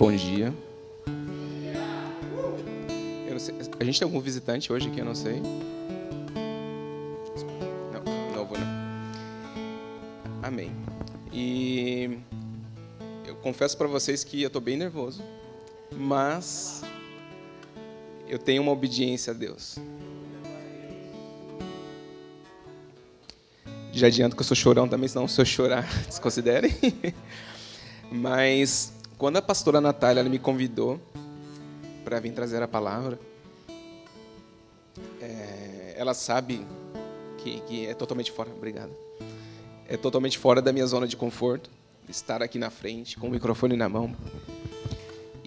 Bom dia. Sei, a gente tem algum visitante hoje aqui? Eu não sei. Não, vou não. Amém. E eu confesso para vocês que eu estou bem nervoso, mas eu tenho uma obediência a Deus. Já adianto que eu sou chorão também, senão se eu chorar, desconsiderem. Mas quando a pastora Natália me convidou para vir trazer a palavra, é, ela sabe que, que, é totalmente fora, obrigado, é totalmente fora da minha zona de conforto, estar aqui na frente com o microfone na mão.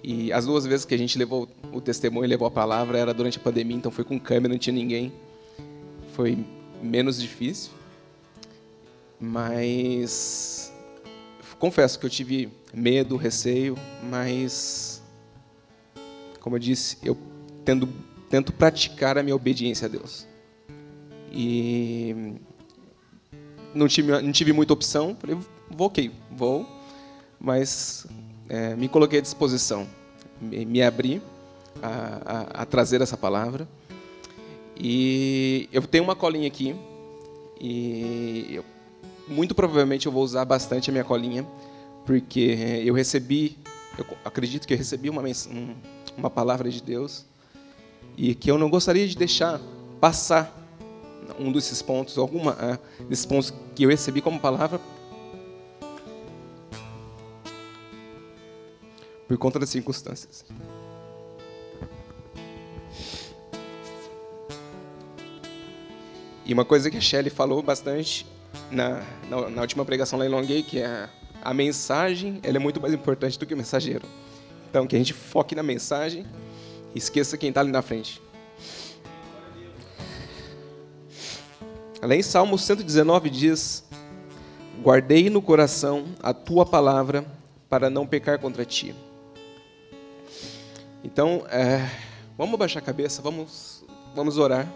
E as duas vezes que a gente levou o testemunho, levou a palavra, era durante a pandemia, então foi com câmera, não tinha ninguém. Foi menos difícil. Mas confesso que eu tive medo, receio, mas como eu disse, eu tendo, tento praticar a minha obediência a Deus. E não tive, não tive muita opção, falei, vou, ok, vou, mas é, me coloquei à disposição, me, me abri a, a, a trazer essa palavra. E eu tenho uma colinha aqui, e eu muito provavelmente eu vou usar bastante a minha colinha, porque eu recebi, eu acredito que eu recebi uma, uma palavra de Deus e que eu não gostaria de deixar passar um desses pontos, alguma uh, desses pontos que eu recebi como palavra por conta das circunstâncias. E uma coisa que a Shelley falou bastante na, na, na, última pregação lá em que é a mensagem ela é muito mais importante do que o mensageiro. Então, que a gente foque na mensagem e esqueça quem está ali na frente. Além, Salmo 119 diz: Guardei no coração a tua palavra para não pecar contra ti. Então, é, vamos baixar a cabeça, vamos, vamos orar.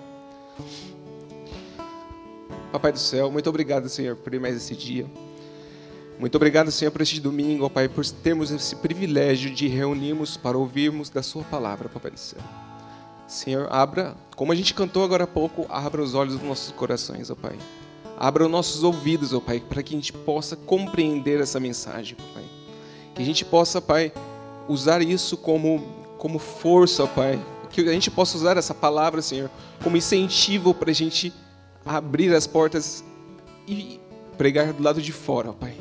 Papai do céu, muito obrigado, Senhor, por mais esse dia. Muito obrigado, Senhor, por este domingo, ó Pai, por termos esse privilégio de reunirmos para ouvirmos da Sua palavra, Papai do céu. Senhor, abra, como a gente cantou agora há pouco, abra os olhos dos nossos corações, ó Pai. Abra os nossos ouvidos, ó Pai, para que a gente possa compreender essa mensagem, Pai. Que a gente possa, Pai, usar isso como, como força, ó Pai. Que a gente possa usar essa palavra, Senhor, como incentivo para a gente abrir as portas e pregar do lado de fora, ó Pai.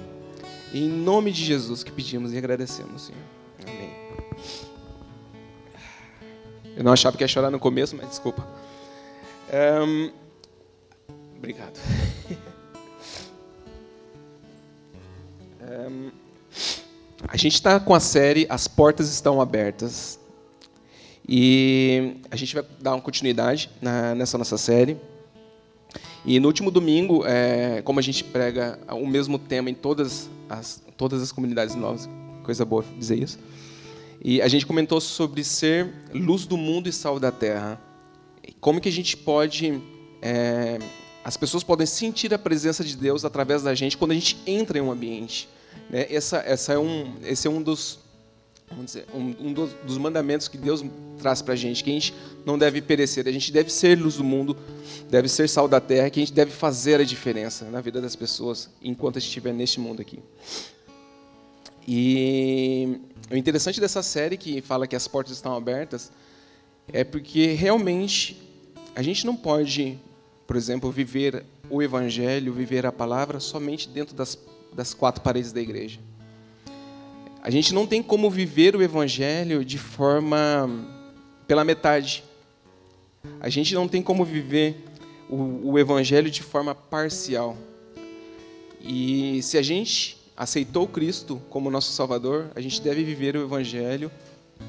Em nome de Jesus que pedimos e agradecemos, Senhor. Amém. Eu não achava que ia chorar no começo, mas desculpa. Um, obrigado. Um, a gente está com a série As Portas Estão Abertas. E a gente vai dar uma continuidade nessa nossa série. E no último domingo, é, como a gente prega o mesmo tema em todas as, todas as comunidades novas, coisa boa dizer isso, e a gente comentou sobre ser luz do mundo e sal da terra. Como que a gente pode... É, as pessoas podem sentir a presença de Deus através da gente quando a gente entra em um ambiente. Né? Essa, essa é um, esse é um dos vamos dizer, um, um dos, dos, mandamentos que Deus traz para a gente, que a gente não deve perecer, a gente deve ser luz do mundo, deve ser sal da terra, que a gente deve fazer a diferença na vida das pessoas enquanto a gente estiver neste mundo aqui. E o interessante dessa série que fala que as portas estão abertas é porque realmente a gente não pode, por exemplo, viver o evangelho, viver a palavra somente dentro das, das quatro paredes da igreja. A gente não tem como viver o evangelho de forma pela metade. A gente não tem como viver o, o evangelho de forma parcial. E se a gente aceitou Cristo como nosso Salvador, a gente deve viver o evangelho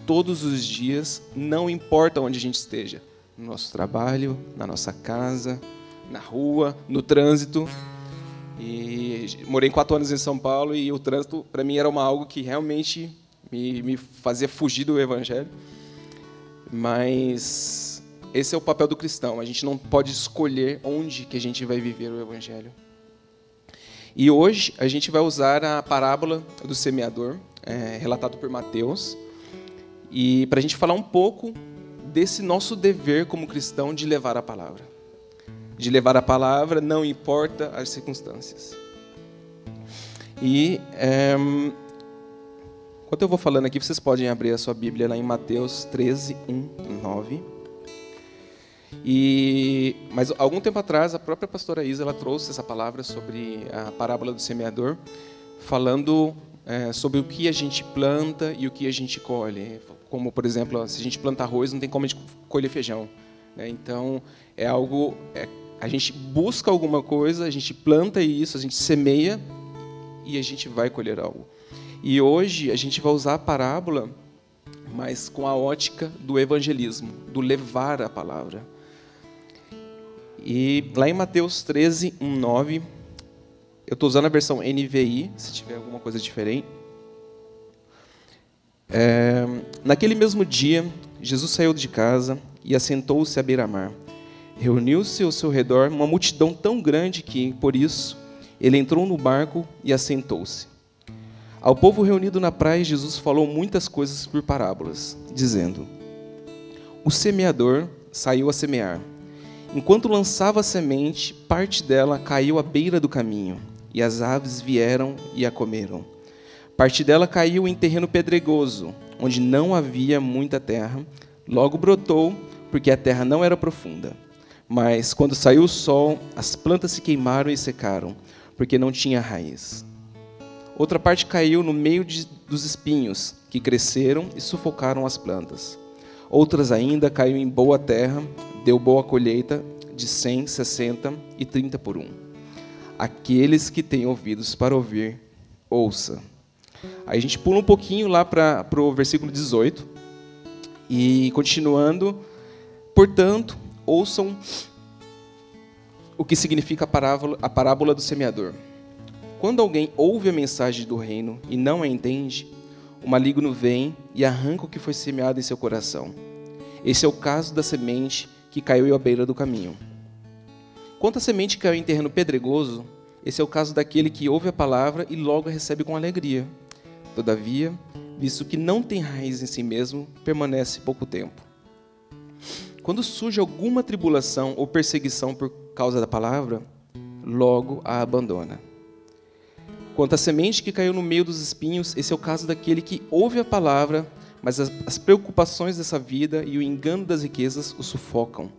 todos os dias, não importa onde a gente esteja, no nosso trabalho, na nossa casa, na rua, no trânsito. E morei quatro anos em São Paulo e o trânsito, para mim, era uma, algo que realmente me, me fazia fugir do Evangelho. Mas esse é o papel do cristão. A gente não pode escolher onde que a gente vai viver o Evangelho. E hoje a gente vai usar a parábola do semeador. é, relatado por Mateus, e para a gente falar um pouco desse nosso dever como cristão de levar a palavra. De levar a palavra, não importa as circunstâncias. E é, enquanto eu vou falando aqui, vocês podem abrir a sua Bíblia lá em Mateus 13, 1, 9. E, mas algum tempo atrás, a própria pastora Isa ela trouxe essa palavra sobre a parábola do semeador, falando é, sobre o que a gente planta e o que a gente colhe. Como, por exemplo, se a gente planta arroz, não tem como a gente colher feijão. Né? Então, é algo. É, a gente busca alguma coisa, a gente planta isso, a gente semeia e a gente vai colher algo. E hoje a gente vai usar a parábola, mas com a ótica do evangelismo, do levar a palavra. E lá em Mateus 13, 1, 9, eu estou usando a versão NVI, se tiver alguma coisa diferente. É, naquele mesmo dia, Jesus saiu de casa e assentou-se à beira-mar. Reuniu-se ao seu redor uma multidão tão grande que, por isso, ele entrou no barco e assentou-se. Ao povo reunido na praia, Jesus falou muitas coisas por parábolas, dizendo: O semeador saiu a semear. Enquanto lançava a semente, parte dela caiu à beira do caminho e as aves vieram e a comeram. Parte dela caiu em terreno pedregoso, onde não havia muita terra. Logo brotou, porque a terra não era profunda. Mas quando saiu o sol, as plantas se queimaram e secaram, porque não tinha raiz. Outra parte caiu no meio de, dos espinhos, que cresceram e sufocaram as plantas. Outras ainda caiu em boa terra, deu boa colheita de cem, sessenta e trinta por um. Aqueles que têm ouvidos para ouvir, ouça. Aí a gente pula um pouquinho lá para o versículo 18. E continuando, portanto, ouçam o que significa a parábola, a parábola do semeador. Quando alguém ouve a mensagem do reino e não a entende, o maligno vem e arranca o que foi semeado em seu coração. Esse é o caso da semente que caiu à beira do caminho. Quanto à semente que caiu em terreno pedregoso, esse é o caso daquele que ouve a palavra e logo a recebe com alegria. Todavia, visto que não tem raiz em si mesmo, permanece pouco tempo. Quando surge alguma tribulação ou perseguição por causa da palavra, logo a abandona. Quanto à semente que caiu no meio dos espinhos, esse é o caso daquele que ouve a palavra, mas as, preocupações dessa vida e o engano das riquezas o sufocam,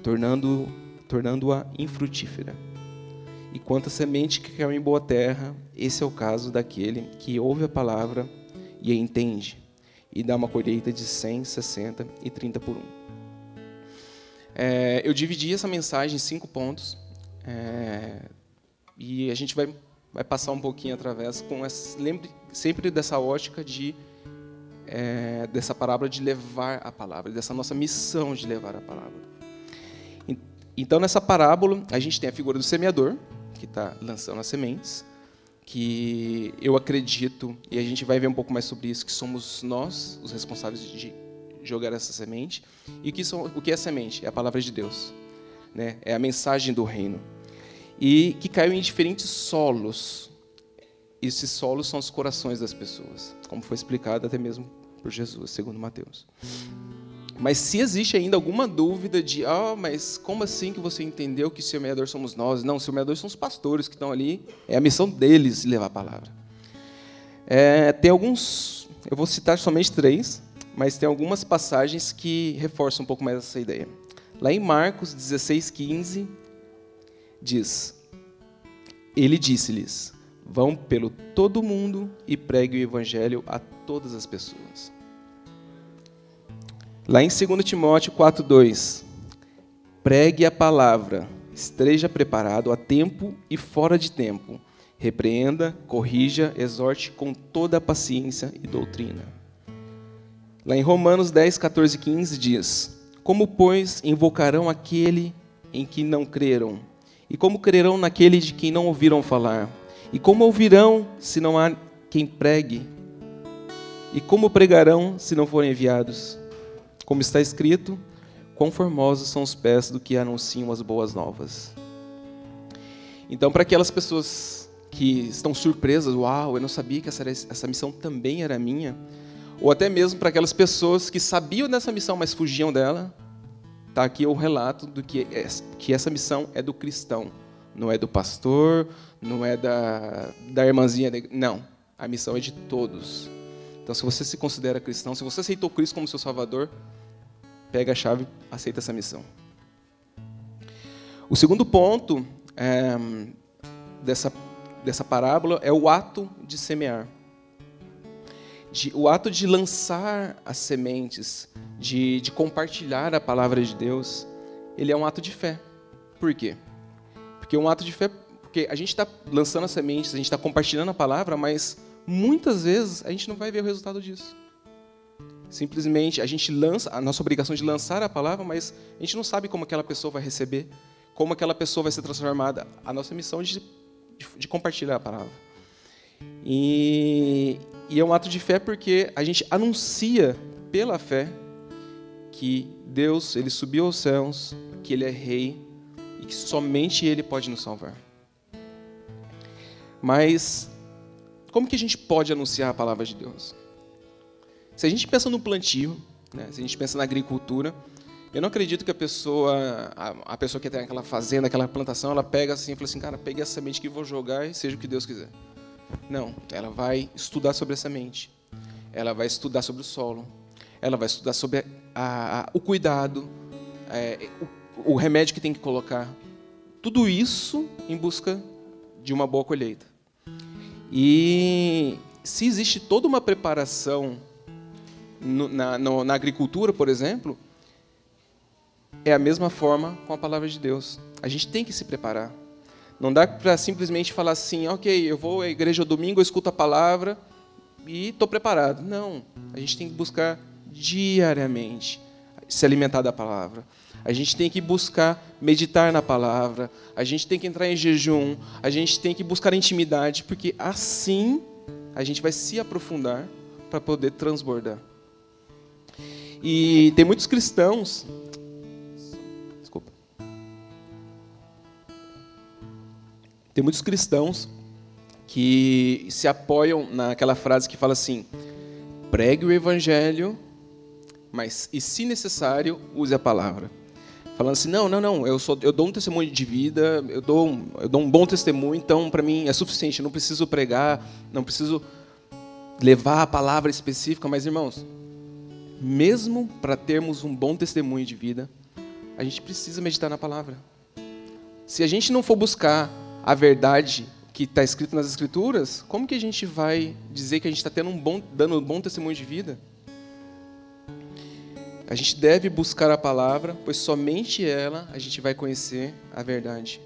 tornando tornando-a infrutífera. E quanto à semente que caiu em boa terra, esse é o caso daquele que ouve a palavra e a entende, e dá uma colheita de 100, 60 e 30 por um. É, eu dividi essa mensagem em cinco pontos, é, e a gente vai, vai passar um pouquinho através, com essa, lembre sempre dessa ótica de é, dessa palavra de levar a palavra, dessa nossa missão de levar a palavra. Então, nessa parábola, a gente tem a figura do semeador, que está lançando as sementes, que eu acredito, e a gente vai ver um pouco mais sobre isso, que somos nós os responsáveis de jogar essa semente. E que são, o que é semente? É a palavra de Deus. Né? É a mensagem do reino. E que caiu em diferentes solos. Esses solos são os corações das pessoas, como foi explicado até mesmo por Jesus, segundo Mateus. Mas se existe ainda alguma dúvida de, ah, mas como assim que você entendeu que o semeador somos nós? Não, o semeador são os pastores que estão ali, é a missão deles levar a palavra. É, tem alguns, eu vou citar somente três, mas tem algumas passagens que reforçam um pouco mais essa ideia. Lá em Marcos 16, 15, diz: Ele disse-lhes: Vão pelo todo mundo e pregue o evangelho a todas as pessoas. Lá em 2 Timóteo 4:2, pregue a palavra, esteja preparado a tempo e fora de tempo. Repreenda, corrija, exorte com toda a paciência e doutrina. Lá em Romanos 10, 14 e 15 diz: Como, pois, invocarão aquele em que não creram? E como crerão naquele de quem não ouviram falar? E como ouvirão se não há quem pregue? E como pregarão se não forem enviados? Como está escrito, quão formosos são os pés do que anunciam as boas novas. Então, para aquelas pessoas que estão surpresas, uau, eu não sabia que essa, essa missão também era minha. Ou até mesmo para aquelas pessoas que sabiam dessa missão, mas fugiam dela. Está aqui o relato do que, é, que essa missão é do cristão, não é do pastor, não é da, da irmãzinha. Não, a missão é de todos. Então, se você se considera cristão, se você aceitou Cristo como seu Salvador, pega a chave, aceita essa missão. O segundo ponto é, dessa dessa parábola é o ato de semear. De, o ato de lançar as sementes, de, de compartilhar a palavra de Deus, ele é um ato de fé. Por quê? Porque um ato de fé, porque a gente está lançando as sementes, a gente está compartilhando a palavra, mas muitas vezes a gente não vai ver o resultado disso. Simplesmente a gente lança, a nossa obrigação de lançar a palavra, mas a gente não sabe como aquela pessoa vai receber, como aquela pessoa vai ser transformada. A nossa missão é de de, de compartilhar a palavra. E, e é um ato de fé porque a gente anuncia pela fé que Deus ele subiu aos céus, que Ele é Rei e que somente Ele pode nos salvar. Mas como que a gente pode anunciar a palavra de Deus? Se a gente pensa no plantio, né, se a gente pensa na agricultura, eu não acredito que a pessoa, a, a, pessoa que tem aquela fazenda, aquela plantação, ela pega assim e fala assim, cara, peguei essa semente que vou jogar e seja o que Deus quiser. Não, ela vai estudar sobre a semente. Ela vai estudar sobre o solo. Ela vai estudar sobre a, a, o cuidado, é, o, o remédio que tem que colocar. Tudo isso em busca de uma boa colheita. E se existe toda uma preparação no, na, no, na agricultura, por exemplo, é a mesma forma com a palavra de Deus. A gente tem que se preparar. Não dá para simplesmente falar assim, ok, eu vou à igreja domingo, eu escuto a palavra e estou preparado. Não, a gente tem que buscar diariamente se alimentar da palavra. A gente tem que buscar meditar na palavra. A gente tem que entrar em jejum. A gente tem que buscar intimidade, porque assim a gente vai se aprofundar para poder transbordar. E tem muitos cristãos Tem muitos cristãos que se apoiam naquela frase que fala assim: pregue o evangelho, mas e se necessário, use a palavra. Falando assim: não, não, não, eu, sou, eu dou um testemunho de vida, eu dou, eu dou um bom testemunho, então para mim é suficiente, eu não preciso pregar, não preciso levar a palavra específica, mas irmãos, mesmo para termos um bom testemunho de vida, a gente precisa meditar na palavra. Se a gente não for buscar a verdade que está escrito nas Escrituras, como que a gente vai dizer que a gente está tendo um bom, dando um bom testemunho de vida? A gente deve buscar a palavra, pois somente ela a gente vai conhecer a verdade.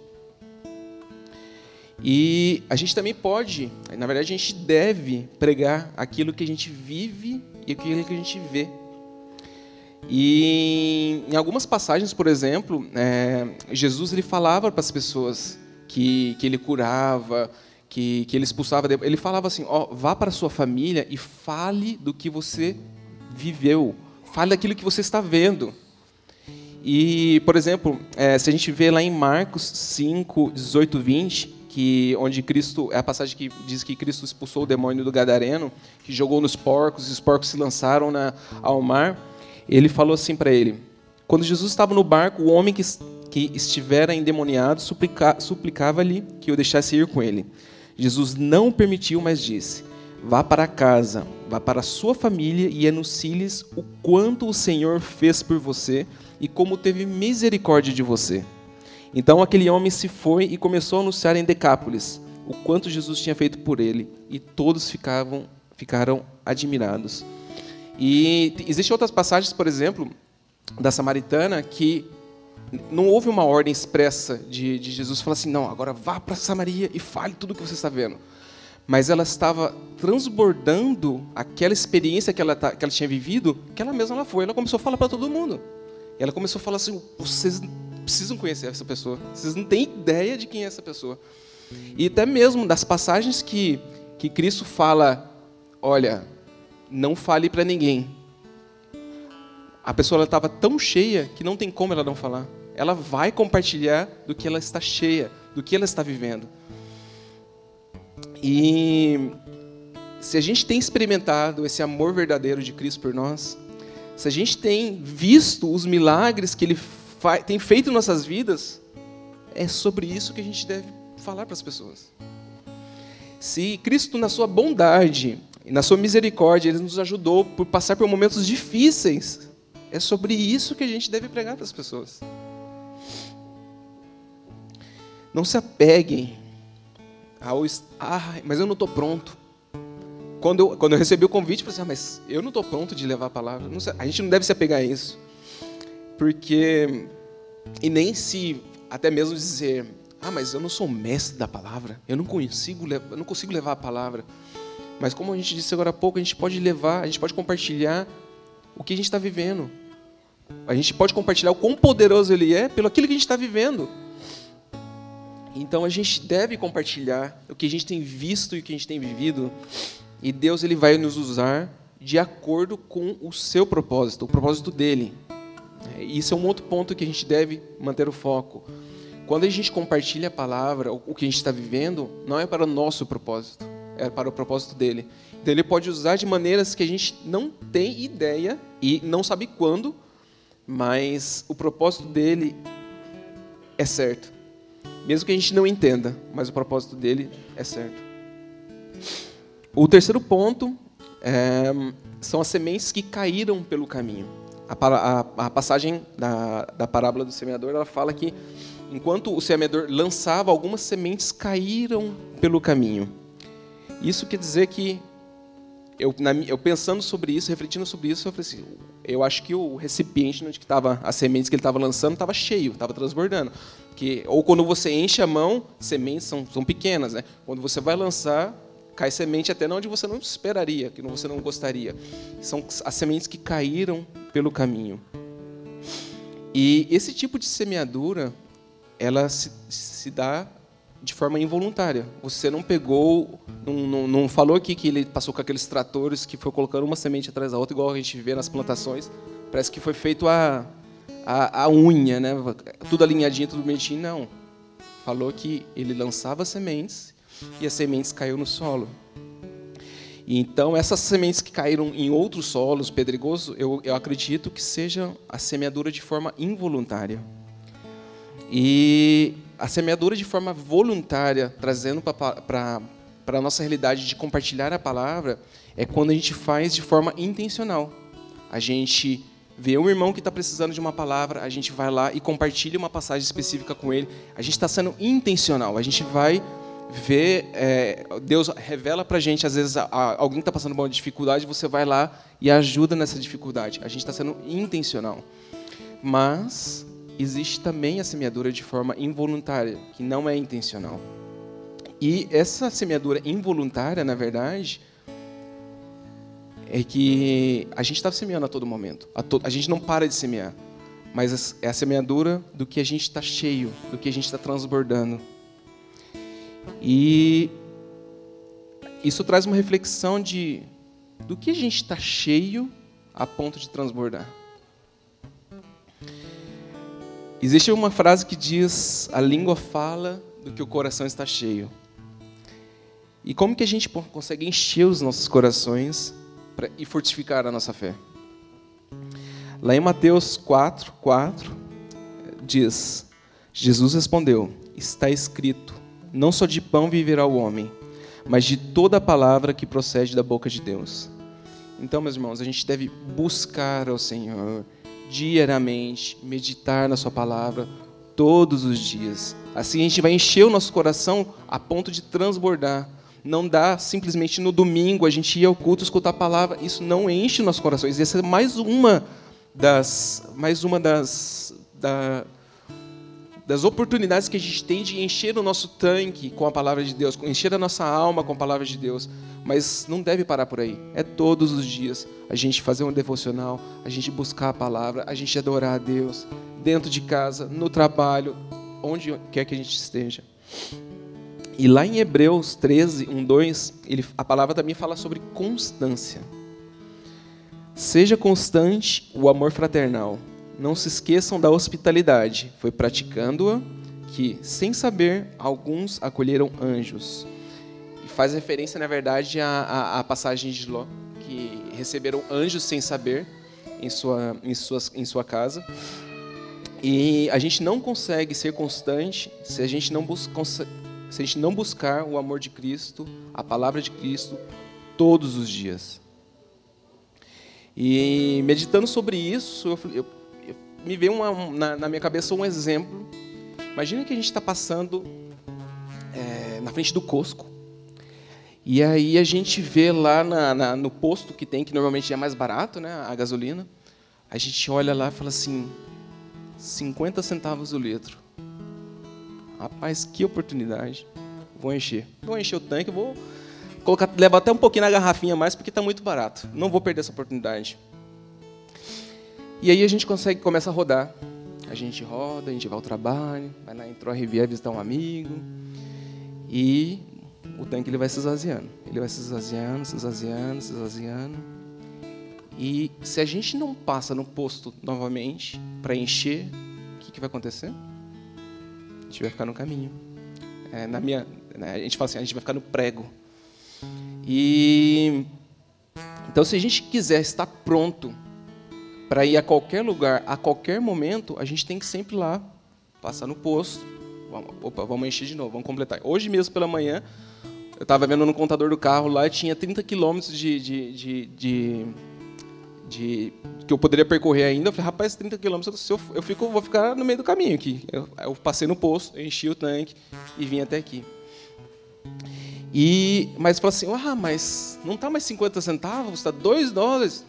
E a gente também pode, na verdade, a gente deve pregar aquilo que a gente vive e aquilo que a gente vê. E em algumas passagens, por exemplo, é, Jesus ele falava para as pessoas que, que ele curava, que, que ele expulsava. Ele falava assim: ó, vá para sua família e fale do que você viveu, fale daquilo que você está vendo. E, por exemplo, é, se a gente vê lá em Marcos 5, 18, 20, que, onde Cristo, é a passagem que diz que Cristo expulsou o demônio do Gadareno, que jogou nos porcos, e os porcos se lançaram na, ao mar, ele falou assim para ele: quando Jesus estava no barco, o homem que que estivera endemoniado suplica, suplicava-lhe que o deixasse ir com ele. Jesus não permitiu, mas disse: Vá para casa, vá para a sua família e anuncie-lhes o quanto o Senhor fez por você e como teve misericórdia de você. Então aquele homem se foi e começou a anunciar em Decápolis o quanto Jesus tinha feito por ele, e todos ficavam, ficaram admirados. E existem outras passagens, por exemplo, da Samaritana, que não houve uma ordem expressa de, de Jesus falar assim, não, agora vá para Samaria e fale tudo o que você está vendo. Mas ela estava transbordando aquela experiência que ela, que ela tinha vivido, que ela mesma ela foi. Ela começou a falar para todo mundo. Ela começou a falar assim: vocês precisam conhecer essa pessoa. Vocês não têm ideia de quem é essa pessoa. E até mesmo das passagens que, que Cristo fala: olha, não fale para ninguém, a pessoa estava tão cheia que não tem como ela não falar. Ela vai compartilhar do que ela está cheia, do que ela está vivendo. E se a gente tem experimentado esse amor verdadeiro de Cristo por nós, se a gente tem visto os milagres que Ele tem feito em nossas vidas, é sobre isso que a gente deve falar para as pessoas. Se Cristo, na sua bondade e na sua misericórdia, Ele nos ajudou por passar por momentos difíceis, é sobre isso que a gente deve pregar para as pessoas. Não se apeguem ao. Ah, mas eu não estou pronto. Quando eu, quando eu recebi o convite, eu falei assim, ah, mas eu não estou pronto de levar a palavra. a gente não deve se apegar a isso. Porque. E nem se até mesmo dizer, ah, mas eu não sou mestre da palavra, eu não consigo, eu não consigo levar a palavra. Mas como a gente disse agora há pouco, a gente pode levar, a gente pode compartilhar o que a gente está vivendo. A gente pode compartilhar o quão poderoso Ele é pelo aquilo que a gente está vivendo. Então a gente deve compartilhar o que a gente tem visto e o que a gente tem vivido. E Deus ele vai nos usar de acordo com o seu propósito, o propósito dele. É, isso é um outro ponto que a gente deve manter o foco. Quando a gente compartilha a palavra, o que a gente está vivendo, não é para o nosso propósito, é para o propósito dele. Então ele pode usar de maneiras que a gente não tem ideia e não sabe quando, mas o propósito dele é certo. Mesmo que a gente não entenda, mas o propósito dele é certo. O terceiro ponto é, são as sementes que caíram pelo caminho. A, a, a passagem da, da parábola do semeador ela fala que enquanto o semeador lançava, algumas sementes caíram pelo caminho. Isso quer dizer que eu, na, eu, pensando sobre isso, refletindo sobre isso, eu falei assim, eu acho que o recipiente onde estava as sementes que ele estava lançando estava cheio, estava transbordando. Que, ou quando você enche a mão, sementes são, são pequenas, né? Quando você vai lançar, cai semente até onde você não esperaria, que você não gostaria. São as sementes que caíram pelo caminho. E esse tipo de semeadura, ela se, se dá de forma involuntária. Você não pegou, não, não, não, falou aqui que ele passou com aqueles tratores que foi colocando uma semente atrás da outra, igual a gente vê nas plantações. Parece que foi feito a, a, a unha, né? tudo alinhadinho, tudo bonitinho. Não. Falou que ele lançava sementes e as sementes caíram no solo. E então, essas sementes que caíram em outros solos pedregosos, eu, eu acredito que seja a semeadura de forma involuntária. E a semeadura de forma voluntária, trazendo para a nossa realidade de compartilhar a palavra, é quando a gente faz de forma intencional. A gente vê um irmão que está precisando de uma palavra, a gente vai lá e compartilha uma passagem específica com ele. A gente está sendo intencional. A gente vai ver, é, Deus revela para a gente, às vezes, a, a, alguém está passando por uma dificuldade, você vai lá e ajuda nessa dificuldade. A gente está sendo intencional. Mas existe também a semeadura de forma involuntária, que não é intencional. E essa semeadura involuntária, na verdade, é que a gente está semeando a todo momento. A, to a, gente não para de semear. Mas é a semeadura do que a gente está cheio, do que a gente está transbordando. E isso traz uma reflexão de do que a gente está cheio a ponto de transbordar. Existe uma frase que diz: a língua fala do que o coração está cheio. E como que a gente consegue encher os nossos corações pra, e fortificar a nossa fé? Lá em Mateus 4, 4, diz: Jesus respondeu: Está escrito não só de pão viverá o homem, mas de toda a palavra que procede da boca de Deus. Então, meus irmãos, a gente deve buscar ao Senhor diariamente, meditar na Sua palavra todos os dias. Assim a gente vai encher o nosso coração a ponto de transbordar. Não dá simplesmente no domingo a gente ir ao culto escutar a palavra, isso não enche o nosso coração. Essa é mais uma das, mais uma das, da, das oportunidades que a gente tem de encher o nosso tanque com a palavra de Deus, encher a nossa alma com a palavra de Deus. Mas não deve parar por aí. É todos os dias a gente fazer um devocional, a gente buscar a palavra, a gente adorar a Deus, dentro de casa, no trabalho, onde quer que a gente esteja. E lá em Hebreus 13, 1, 2, ele, a palavra também fala sobre constância. Seja constante o amor fraternal não se esqueçam da hospitalidade. Foi praticando-a que, sem saber, alguns acolheram anjos. faz referência, na verdade, à, à, à passagem de Ló, que receberam anjos sem saber em sua, em, suas, em sua casa. E a gente não consegue ser constante se a gente não, busca, se a gente não buscar o amor de Cristo, a palavra de Cristo, todos os dias. E meditando sobre isso, eu me veio uma, na, na, minha cabeça um exemplo. Imagina que a gente está passando é, na frente do Costco. E aí a gente vê lá na, na, no posto que tem, que normalmente é mais barato, né, a gasolina. A gente olha lá e fala assim, 50 centavos o litro. Rapaz, que oportunidade. Vou encher. Vou encher o tanque, vou colocar, levar até um pouquinho na garrafinha mais, porque está muito barato. Não vou perder essa oportunidade. E aí a gente consegue, começa a rodar. A gente roda, a gente vai ao trabalho, vai lá, entrou a Riviera visitar um amigo. E o tanque ele vai se esvaziando. Ele vai se esvaziando, se esvaziando, se esvaziando. E se a gente não passa no posto novamente para encher, o que, que vai acontecer? A gente vai ficar no caminho. É, na minha, né, a gente fala assim, a gente vai ficar no prego. E então, se a gente quiser estar pronto para ir a qualquer lugar, a qualquer momento, a gente tem que sempre ir lá passar no posto. Vamos, opa, vamos encher de novo, vamos completar. Hoje mesmo pela manhã, eu estava vendo no contador do carro lá, tinha 30 quilômetros de, de, de, de de que eu poderia percorrer ainda. Eu falei, rapaz, 30 quilômetros, eu, eu fico, vou ficar no meio do caminho aqui. Eu, eu passei no posto, enchi o tanque e vim até aqui. E, mas falou assim, ah, mas não está mais 50 centavos, está 2 dólares.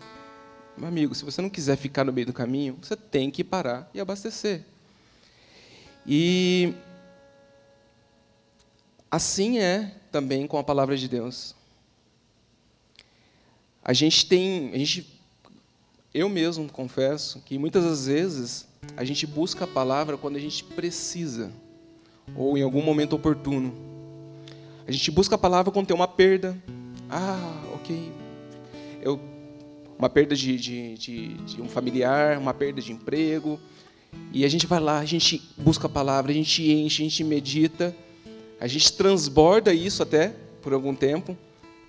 Meu amigo, se você não quiser ficar no meio do caminho, você tem que parar e abastecer. E assim é também com a palavra de Deus. A gente tem, a gente eu mesmo confesso que muitas das vezes a gente busca a palavra quando a gente precisa, ou em algum momento oportuno. A gente busca a palavra quando tem uma perda. Ah, ok. Eu, uma perda de, de, de, de um familiar, uma perda de emprego. E a gente vai lá, a gente busca a palavra, a gente enche, a gente medita, a gente transborda isso até por algum tempo,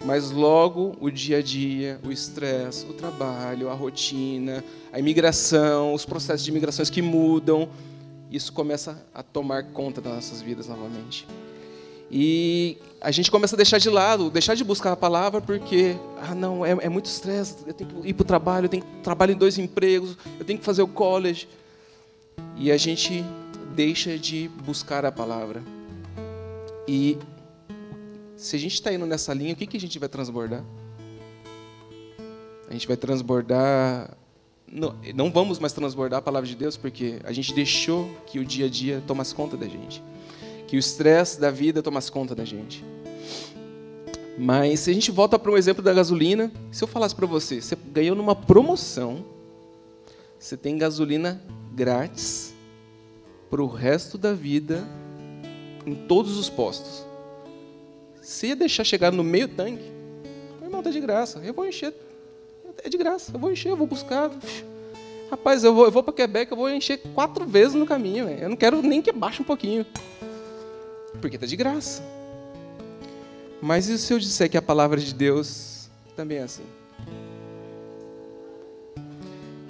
mas logo o dia a dia, o estresse, o trabalho, a rotina, a imigração, os processos de imigrações que mudam, isso começa a tomar conta das nossas vidas novamente. E a gente começa a deixar de lado, deixar de buscar a palavra porque, ah, não, é, é muito estresse, eu tenho que ir para o trabalho, eu tenho que trabalhar em dois empregos, eu tenho que fazer o college. E a gente deixa de buscar a palavra. E se a gente está indo nessa linha, o que, que a gente vai transbordar? A gente vai transbordar. Não, não vamos mais transbordar a palavra de Deus porque a gente deixou que o dia a dia tomasse conta da gente. Que o estresse da vida tomasse conta da gente. Mas se a gente volta para um exemplo da gasolina, se eu falasse para você, você ganhou numa promoção, você tem gasolina grátis para o resto da vida em todos os postos. Se deixar chegar no meio tanque, meu irmão, tá de graça. Eu vou encher. É de graça. Eu vou encher, eu vou buscar. Rapaz, eu vou, eu vou para Quebec, eu vou encher quatro vezes no caminho. Véio. Eu não quero nem que baixe um pouquinho. Porque tá de graça. Mas e se eu disser que a palavra de Deus também é assim?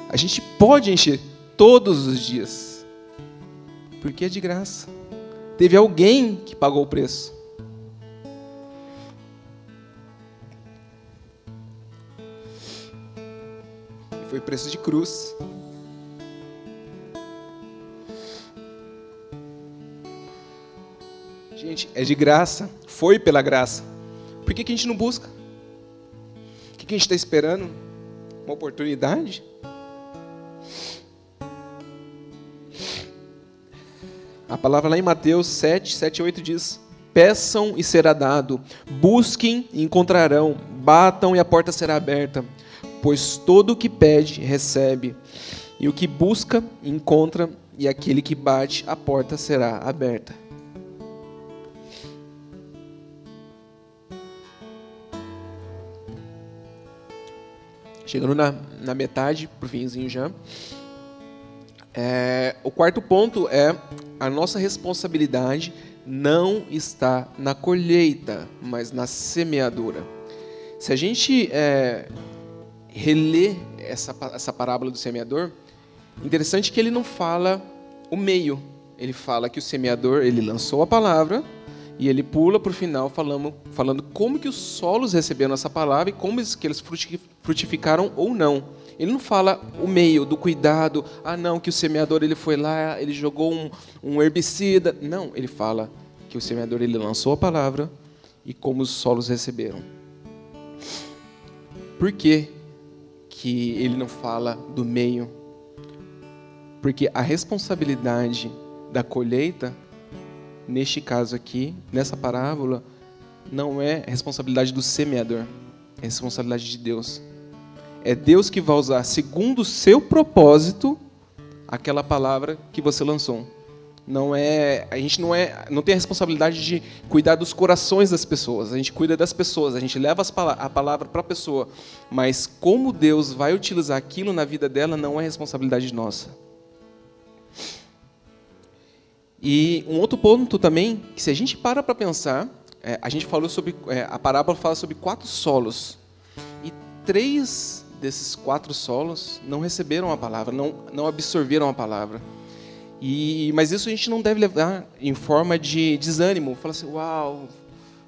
A gente pode encher todos os dias. Porque é de graça. Teve alguém que pagou o preço. Foi preço de cruz. Gente, é de graça. Foi pela graça. Por que, que a gente não busca? O que, que a gente está esperando? Uma oportunidade? A palavra lá em Mateus 7, 7 e 8 diz: Peçam e será dado, busquem e encontrarão, batam e a porta será aberta pois todo o que pede, recebe, e o que busca, encontra, e aquele que bate, a porta será aberta. Chegando na, na metade, para o finzinho já. É, o quarto ponto é a nossa responsabilidade não está na colheita, mas na semeadura. Se a gente é, essa, essa parábola do semeador, interessante que ele não fala o meio. Ele fala que o semeador ele lançou a palavra e ele pula para o final falando, falando como que os solos receberam essa palavra e como que eles frutificaram ou não. Ele não fala o meio do cuidado, ah não, que o semeador ele foi lá, ele jogou um, um herbicida. Não, ele fala que o semeador ele lançou a palavra e como os solos receberam. Por que, que ele não fala do meio? Porque a responsabilidade da colheita, neste caso aqui, nessa parábola, não é responsabilidade do semeador, é responsabilidade de Deus. É Deus que vai usar, segundo o seu propósito, aquela palavra que você lançou. Não é, a gente não é, não tem a responsabilidade de cuidar dos corações das pessoas. A gente cuida das pessoas, a gente leva a palavra para a pessoa, mas como Deus vai utilizar aquilo na vida dela não é responsabilidade nossa. E um outro ponto também, que se a gente para para pensar, é, a gente falou sobre, é, a parábola fala sobre quatro solos. E três desses quatro solos não receberam a palavra, não, não absorveram a palavra. E, mas isso a gente não deve levar em forma de desânimo. Fala assim, uau,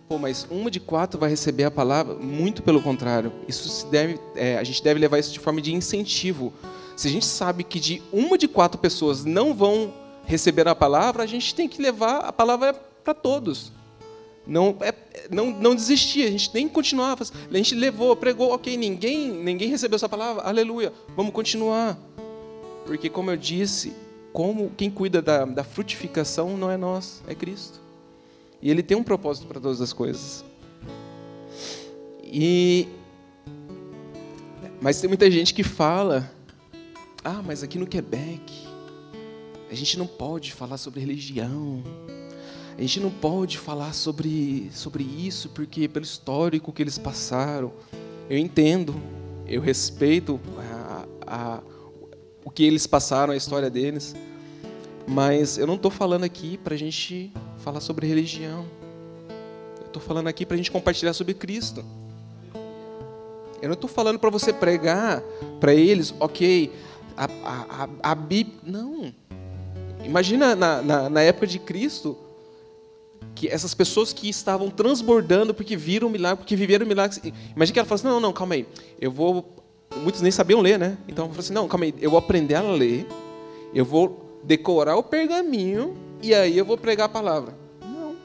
pô, mas uma de quatro vai receber a palavra? Muito pelo contrário. Isso se deve, é, a gente deve levar isso de forma de incentivo. Se a gente sabe que de uma de quatro pessoas não vão receber a palavra, a gente tem que levar a palavra para todos. Não, é, não, não desistir, a gente tem que continuar. A gente levou, pregou, ok, ninguém, ninguém recebeu essa palavra, aleluia, vamos continuar. Porque, como eu disse, como quem cuida da, da frutificação não é nós, é Cristo. E Ele tem um propósito para todas as coisas. E mas tem muita gente que fala, ah, mas aqui no Quebec a gente não pode falar sobre religião. A gente não pode falar sobre, sobre isso, porque pelo histórico que eles passaram. Eu entendo, eu respeito a, a, o que eles passaram, a história deles. Mas eu não estou falando aqui para a gente falar sobre religião. Eu estou falando aqui para a gente compartilhar sobre Cristo. Eu não estou falando para você pregar para eles, ok, a, a, a, a Bíblia. Não. Imagina na, na, na, época de Cristo, que essas pessoas que estavam transbordando porque viram o milagre, porque viveram o milagre. Imagina que ela falasse: não, não, calma aí, eu vou. Muitos nem sabiam ler, né? Então eu falei assim: não, calma aí, eu vou aprender a ler, eu vou decorar o pergaminho e aí eu vou pregar a palavra. Não.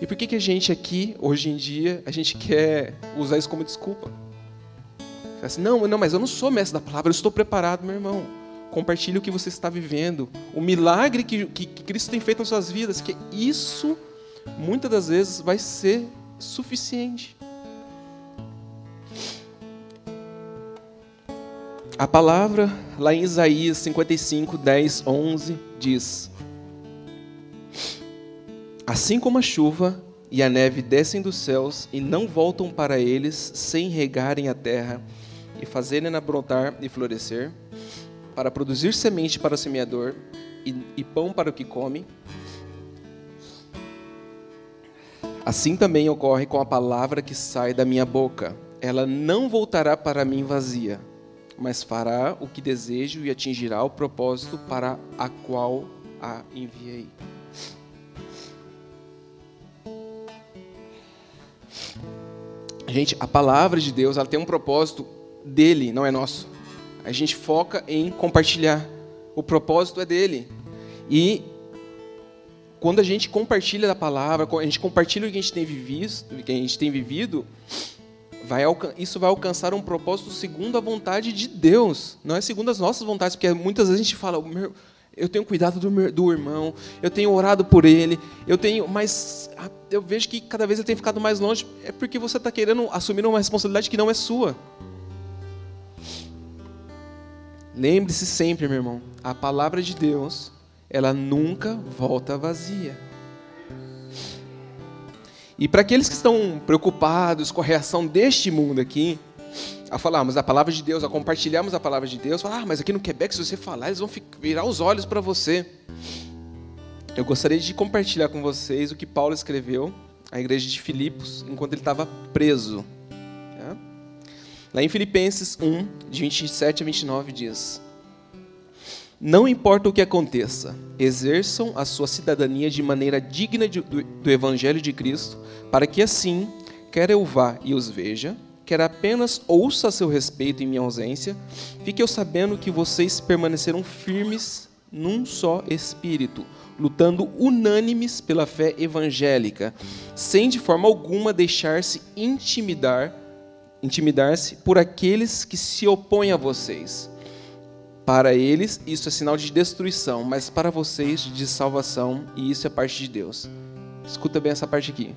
E por que, que a gente aqui, hoje em dia, a gente quer usar isso como desculpa? Assim, não, não, mas eu não sou mestre da palavra, eu estou preparado, meu irmão compartilhe o que você está vivendo, o milagre que, que, que Cristo tem feito nas suas vidas, que isso muitas das vezes vai ser suficiente. A palavra lá em Isaías 55, 10, 11 diz: Assim como a chuva e a neve descem dos céus e não voltam para eles sem regarem a terra e fazerem-na brotar e florescer, para produzir semente para o semeador e, e pão para o que come. Assim também ocorre com a palavra que sai da minha boca. Ela não voltará para mim vazia, mas fará o que desejo e atingirá o propósito para a qual a enviei. Gente, a palavra de Deus, ela tem um propósito dele, não é nosso. A gente foca em compartilhar. O propósito é dele. E quando a gente compartilha da palavra, a gente compartilha o que a gente tem vivido, que a gente tem vivido, vai, isso vai alcançar um propósito segundo a vontade de Deus, não é segundo as nossas vontades, porque muitas vezes a gente fala, eu tenho cuidado do, meu, do irmão, eu tenho orado por ele, eu tenho, mas eu vejo que cada vez eu tenho ficado mais longe, é porque você está querendo assumir uma responsabilidade que não é sua. Lembre-se sempre, meu irmão, a palavra de Deus, ela nunca volta vazia. E para aqueles que estão preocupados com a reação deste mundo aqui, a falarmos a palavra de Deus, a compartilharmos a palavra de Deus, falar, ah, mas aqui no Quebec, se você falar, eles vão virar os olhos para você. eu gostaria de compartilhar com vocês o que Paulo escreveu à igreja de Filipos enquanto ele estava preso. Lá em Filipenses 1, de 27 a 29, diz: Não importa o que aconteça, exerçam a sua cidadania de maneira digna de, do, do Evangelho de Cristo, para que assim, quer eu vá e os veja, quer apenas ouça a seu respeito em minha ausência, fique eu sabendo que vocês permaneceram firmes num só espírito, lutando unânimes pela fé evangélica, sem de forma alguma deixar-se intimidar, intimidar-se por aqueles que se opõem a vocês. Para eles, isso é sinal de destruição, mas para vocês, de salvação, e isso é parte de Deus. Escuta bem essa parte aqui.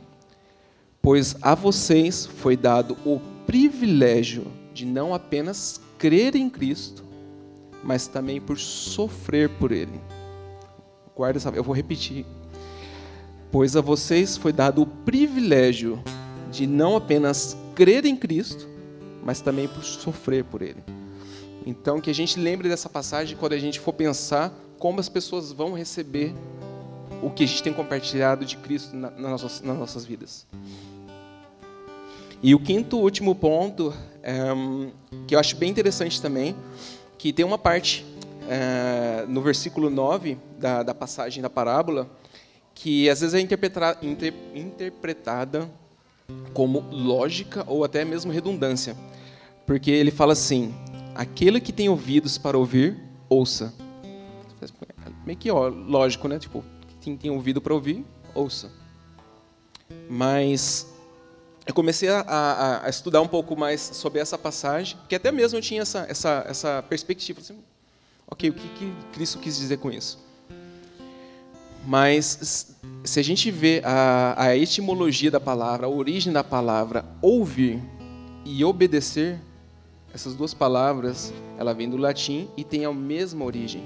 Pois a vocês foi dado o privilégio de não apenas crer em Cristo, mas também por sofrer por Ele. Guarda essa, eu vou repetir. Pois a vocês foi dado o privilégio de não apenas crer em Cristo, mas também por sofrer por Ele. Então, que a gente lembre dessa passagem quando a gente for pensar como as pessoas vão receber o que a gente tem compartilhado de Cristo na, nas, nossas, nas nossas vidas. E o quinto, último ponto, é, que eu acho bem interessante também, que tem uma parte é, no versículo 9 da, da, passagem da parábola, que às vezes é interpretada, inter, interpretada como lógica ou até mesmo redundância. Porque ele fala assim: aquele que tem ouvidos para ouvir, ouça. Meio que ó, lógico, né? Tipo, quem tem ouvido para ouvir, ouça. Mas eu comecei a, a, a, estudar um pouco mais sobre essa passagem, que até mesmo eu tinha essa, essa, essa perspectiva. Assim, ok, o que, que Cristo quis dizer com isso? Mas se a gente vê a, a etimologia da palavra, a origem da palavra ouvir e obedecer, essas duas palavras, ela vem do latim e tem a mesma origem.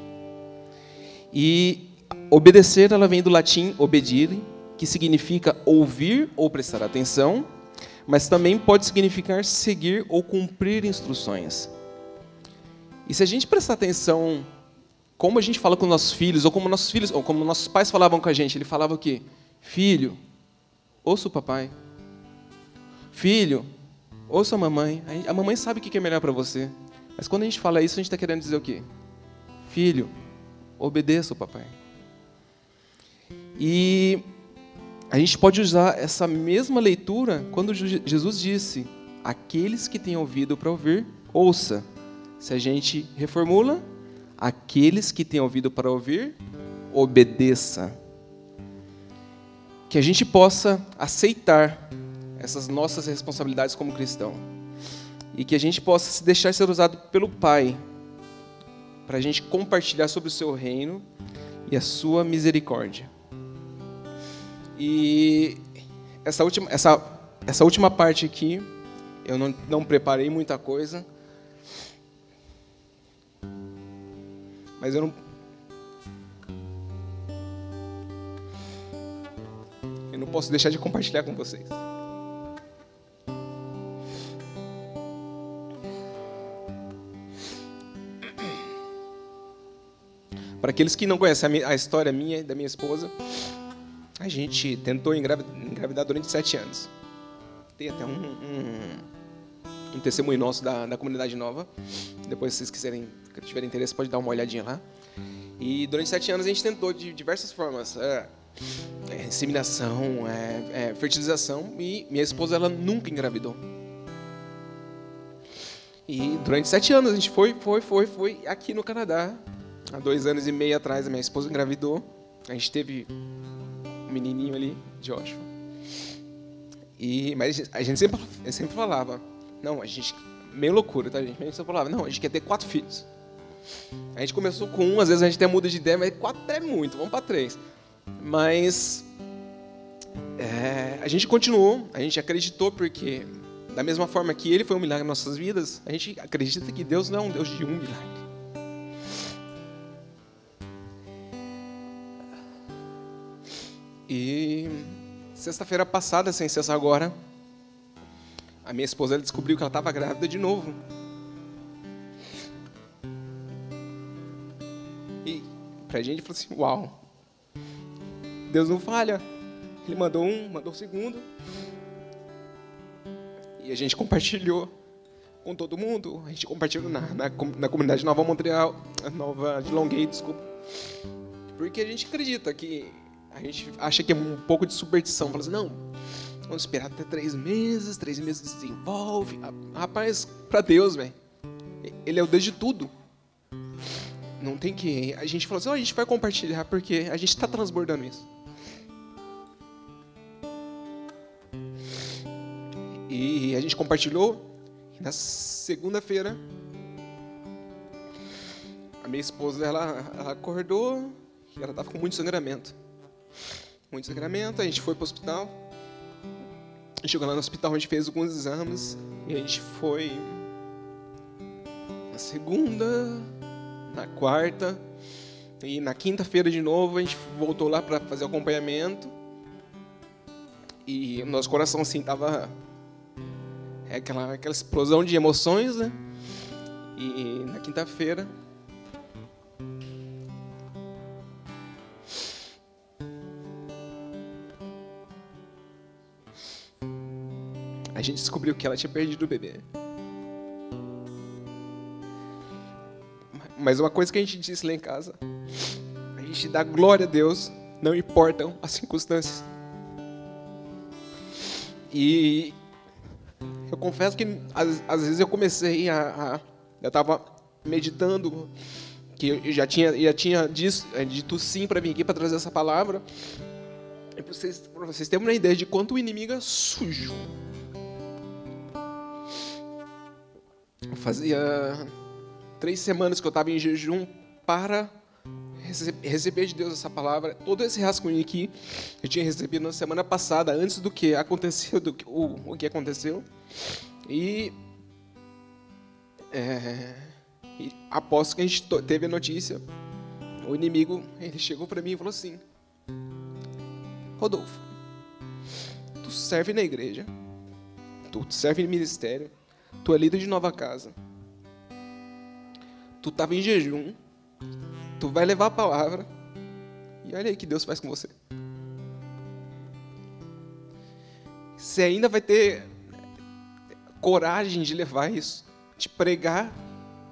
E obedecer, ela vem do latim obedire, que significa ouvir ou prestar atenção, mas também pode significar seguir ou cumprir instruções. E se a gente prestar atenção como a gente fala com nossos filhos, ou como nossos filhos, ou como nossos pais falavam com a gente, ele falava o quê? Filho, ouça o papai. Filho, ouça a mamãe. A mamãe sabe o que é melhor para você. Mas quando a gente fala isso, a gente está querendo dizer o quê? Filho, obedeça o papai. E a gente pode usar essa mesma leitura quando Jesus disse: Aqueles que têm ouvido para ouvir, ouça. Se a gente reformula, aqueles que têm ouvido para ouvir, obedeça. Que a gente possa aceitar essas nossas responsabilidades como cristão. E que a gente possa se deixar ser usado pelo Pai para a gente compartilhar sobre o seu reino e a sua misericórdia. E essa última, essa, essa última parte aqui, eu não, não preparei muita coisa. Mas eu não. Eu não posso deixar de compartilhar com vocês. Para aqueles que não conhecem a, história minha e da minha esposa, a gente tentou engravidar durante sete anos. Tem até um, um, um testemunho nosso da, da comunidade nova. Depois, se vocês quiserem, se tiverem interesse, pode dar uma olhadinha lá. E durante sete anos a gente tentou de diversas formas. É, é, inseminação, é, é, fertilização e minha esposa ela nunca engravidou. E durante sete anos a gente foi, foi, foi, foi aqui no Canadá. Há dois anos e meio atrás a minha esposa engravidou. A gente teve menininho ali, Joshua. E, mas a gente sempre, sempre falava, não, a gente, meio loucura, tá, gente? A gente sempre falava, não, a gente quer ter quatro filhos. A gente começou com um, às vezes a gente até muda de ideia, mas quatro é muito, vamos para três. Mas é, a gente continuou, a gente acreditou, porque da mesma forma que ele foi um milagre em nossas vidas, a gente acredita que Deus não é um Deus de um milagre. E sexta-feira passada, sem ser agora, a minha esposa descobriu que ela estava grávida de novo. Pra gente falou assim, uau. Deus não falha. Ele mandou um, mandou o segundo. E a gente compartilhou com todo mundo. A gente compartilhou na, na, na comunidade Nova Montreal, Nova de Longuei, desculpa. Porque a gente acredita que a gente acha que é um pouco de superstição. Fala assim, não, vamos esperar até três meses, três meses desenvolve. Rapaz, para Deus, velho. Ele é o Deus de tudo. Não tem que. A gente falou assim, oh, a gente vai compartilhar porque a gente está transbordando isso. E a gente compartilhou. E na segunda-feira, a minha esposa ela, ela acordou e ela estava com muito sangramento. Muito sangramento, a gente foi para o hospital. Chegou lá no hospital, a gente fez alguns exames. E a gente foi na segunda, na quarta. E na quinta-feira de novo a gente voltou lá para fazer acompanhamento. E nosso coração assim tava é aquela aquela explosão de emoções, né? E na quinta-feira a gente descobriu que ela tinha perdido o bebê. Mas uma coisa que a gente disse lá em casa, a gente dá glória a Deus, não importam as circunstâncias. E eu confesso que às, às vezes eu comecei a, a eu estava meditando que eu já tinha já tinha dito, é, dito sim para vir aqui para trazer essa palavra. E para vocês, para vocês terem uma ideia de quanto o inimigo é sujo. Fazia três semanas que eu estava em jejum para receber de Deus essa palavra. Todo esse rascunho aqui eu tinha recebido na semana passada, antes do que aconteceu, do que, o, o que aconteceu. E, é, e após que a gente teve a notícia, o inimigo ele chegou para mim e falou assim: Rodolfo, tu serve na igreja, tu serve no ministério, tu é líder de nova casa tu estava em jejum, tu vai levar a palavra, e olha aí que Deus faz com você. Você ainda vai ter coragem de levar isso, de pregar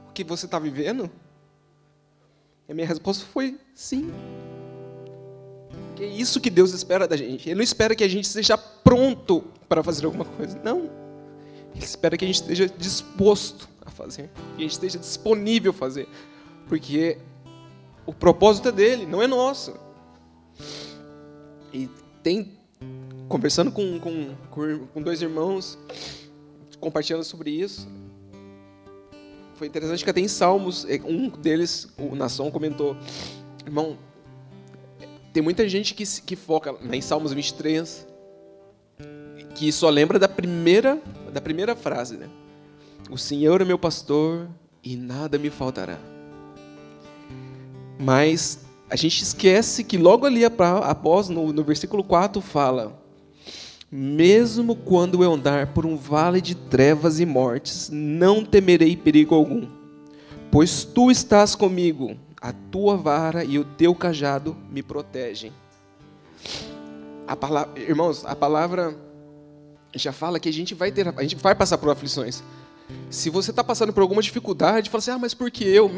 o que você está vivendo? E a minha resposta foi sim. Que é isso que Deus espera da gente. Ele não espera que a gente esteja pronto para fazer alguma coisa. Não. Ele espera que a gente esteja disposto fazer, que a gente esteja disponível a fazer, porque o propósito é dele, não é nosso. E tem, conversando com, com, com dois irmãos, compartilhando sobre isso, foi interessante que até em Salmos, é, um deles, o Nação, comentou, irmão, tem muita gente que, que foca né, em Salmos 23, que só lembra da primeira, da primeira frase, né? O Senhor é meu pastor e nada me faltará. Mas a gente esquece que logo ali após, no, no versículo 4, fala: Mesmo quando eu andar por um vale de trevas e mortes, não temerei perigo algum, pois tu estás comigo, a tua vara e o teu cajado me protegem. A palavra, irmãos, a palavra já fala que a gente vai ter, a gente vai passar por aflições. Se você está passando por alguma dificuldade, fala assim: ah, mas por que eu?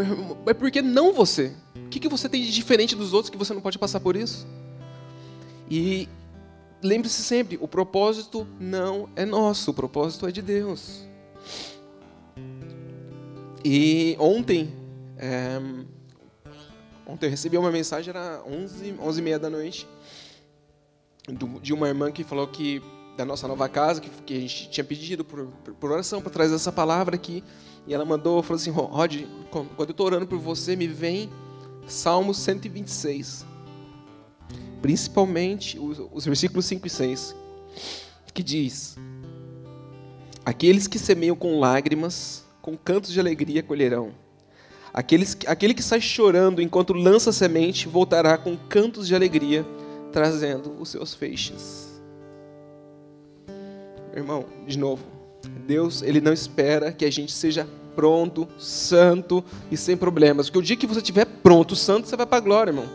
Mas por que não você? O que, que você tem de diferente dos outros que você não pode passar por isso? E lembre-se sempre: o propósito não é nosso, o propósito é de Deus. E ontem, é, ontem eu recebi uma mensagem, era 11, 11 e meia da noite, de uma irmã que falou que da nossa nova casa, que, que a gente tinha pedido por, por, oração para trazer essa palavra aqui. E ela mandou, falou assim, Rod, quando eu estou orando por você, me vem Salmo 126. Principalmente os, os versículos 5 e 6. Que diz, Aqueles que semeiam com lágrimas, com cantos de alegria colherão. Aqueles, aquele que sai chorando enquanto lança semente, voltará com cantos de alegria, trazendo os seus feixes. Irmão, de novo, Deus, ele não espera que a gente seja pronto, santo e sem problemas. Porque o dia que você estiver pronto, santo, você vai para a glória, irmão.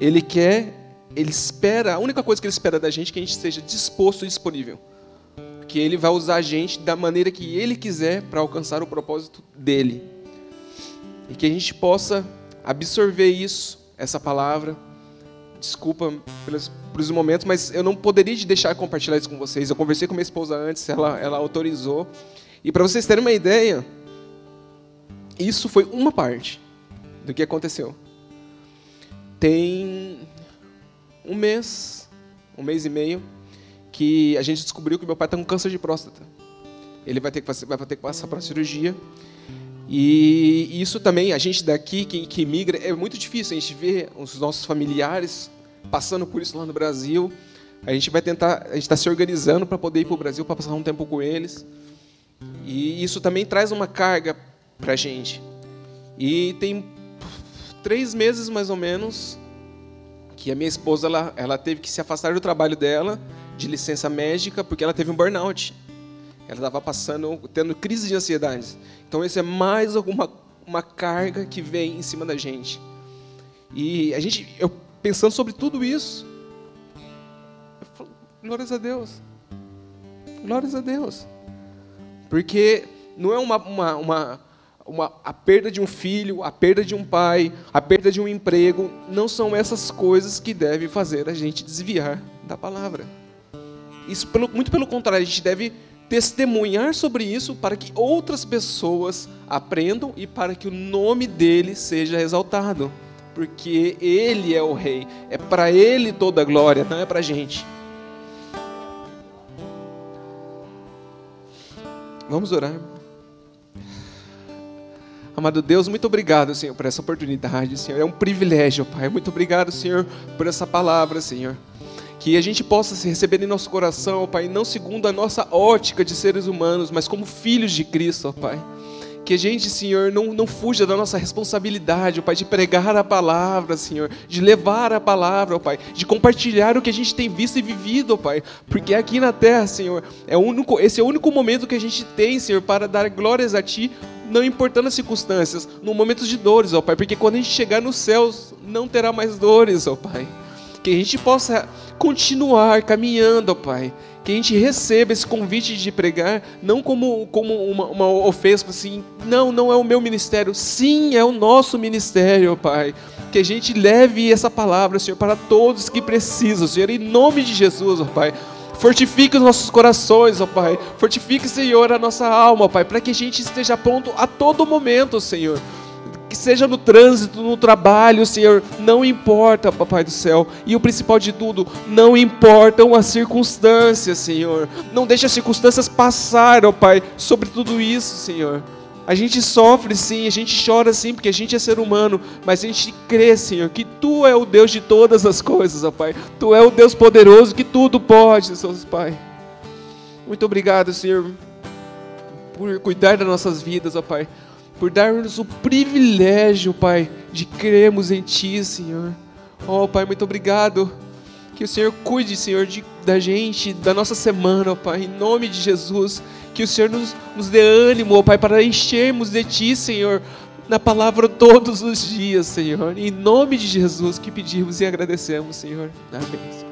Ele quer, ele espera, a única coisa que ele espera da gente é que a gente esteja disposto e disponível. Que ele vai usar a gente da maneira que ele quiser para alcançar o propósito dele. E que a gente possa absorver isso, essa palavra. Desculpa pelos, pelos momentos, mas eu não poderia deixar de compartilhar isso com vocês. Eu conversei com minha esposa antes, ela, ela autorizou. E para vocês terem uma ideia, isso foi uma parte do que aconteceu. Tem um mês, um mês e meio, que a gente descobriu que meu pai está com câncer de próstata. Ele vai ter que, vai ter que passar para a cirurgia. E isso também, a gente daqui que, que migra, é muito difícil. A gente vê os nossos familiares passando por isso lá no Brasil. A gente vai tentar, a gente está se organizando para poder ir para o Brasil para passar um tempo com eles. E isso também traz uma carga para a gente. E tem três meses mais ou menos que a minha esposa ela, ela teve que se afastar do trabalho dela de licença médica porque ela teve um burnout. Ela estava passando, tendo crise de ansiedade. Então, isso é mais alguma uma carga que vem em cima da gente. E a gente, eu pensando sobre tudo isso, eu falo, glórias a Deus. Glórias a Deus. Porque não é uma, uma, uma, uma, a perda de um filho, a perda de um pai, a perda de um emprego, não são essas coisas que devem fazer a gente desviar da palavra. Isso, pelo, muito pelo contrário, a gente deve testemunhar sobre isso para que outras pessoas aprendam e para que o nome dele seja exaltado. Porque ele é o rei, é para ele toda a glória, não é para a gente. Vamos orar. Amado Deus, muito obrigado, Senhor, por essa oportunidade, Senhor. É um privilégio, Pai. Muito obrigado, Senhor, por essa palavra, Senhor. Que a gente possa se receber em nosso coração, Pai, não segundo a nossa ótica de seres humanos, mas como filhos de Cristo, Pai. Que a gente, Senhor, não, não fuja da nossa responsabilidade, Pai, de pregar a palavra, Senhor, de levar a palavra, Pai, de compartilhar o que a gente tem visto e vivido, Pai. Porque aqui na terra, Senhor, é único, esse é o único momento que a gente tem, Senhor, para dar glórias a Ti, não importando as circunstâncias, no momento de dores, ó Pai, porque quando a gente chegar nos céus, não terá mais dores, ó Pai. Que a gente possa continuar caminhando, ó Pai. Que a gente receba esse convite de pregar, não como, como uma, uma ofensa, assim, não, não é o meu ministério. Sim, é o nosso ministério, ó Pai. Que a gente leve essa palavra, Senhor, para todos que precisam, Senhor, em nome de Jesus, ó Pai. Fortifique os nossos corações, ó Pai. Fortifique, Senhor, a nossa alma, ó Pai, para que a gente esteja pronto a todo momento, Senhor. Que seja no trânsito, no trabalho, Senhor, não importa, Papai do céu. E o principal de tudo, não importam as circunstâncias, Senhor. Não deixe as circunstâncias passar, ó Pai, sobre tudo isso, Senhor. A gente sofre sim, a gente chora sim, porque a gente é ser humano, mas a gente crê, Senhor, que Tu é o Deus de todas as coisas, ó Pai. Tu é o Deus poderoso que tudo pode, Senhor Pai. Muito obrigado, Senhor, por cuidar das nossas vidas, ó Pai. Por dar-nos o privilégio, Pai, de crermos em Ti, Senhor. Ó Pai, muito obrigado. Que o Senhor cuide, Senhor, de, da gente, da nossa semana, ó Pai, em nome de Jesus. Que o Senhor nos, nos dê ânimo, ó Pai, para enchermos de Ti, Senhor, na palavra todos os dias, Senhor. Em nome de Jesus que pedimos e agradecemos, Senhor. Amém.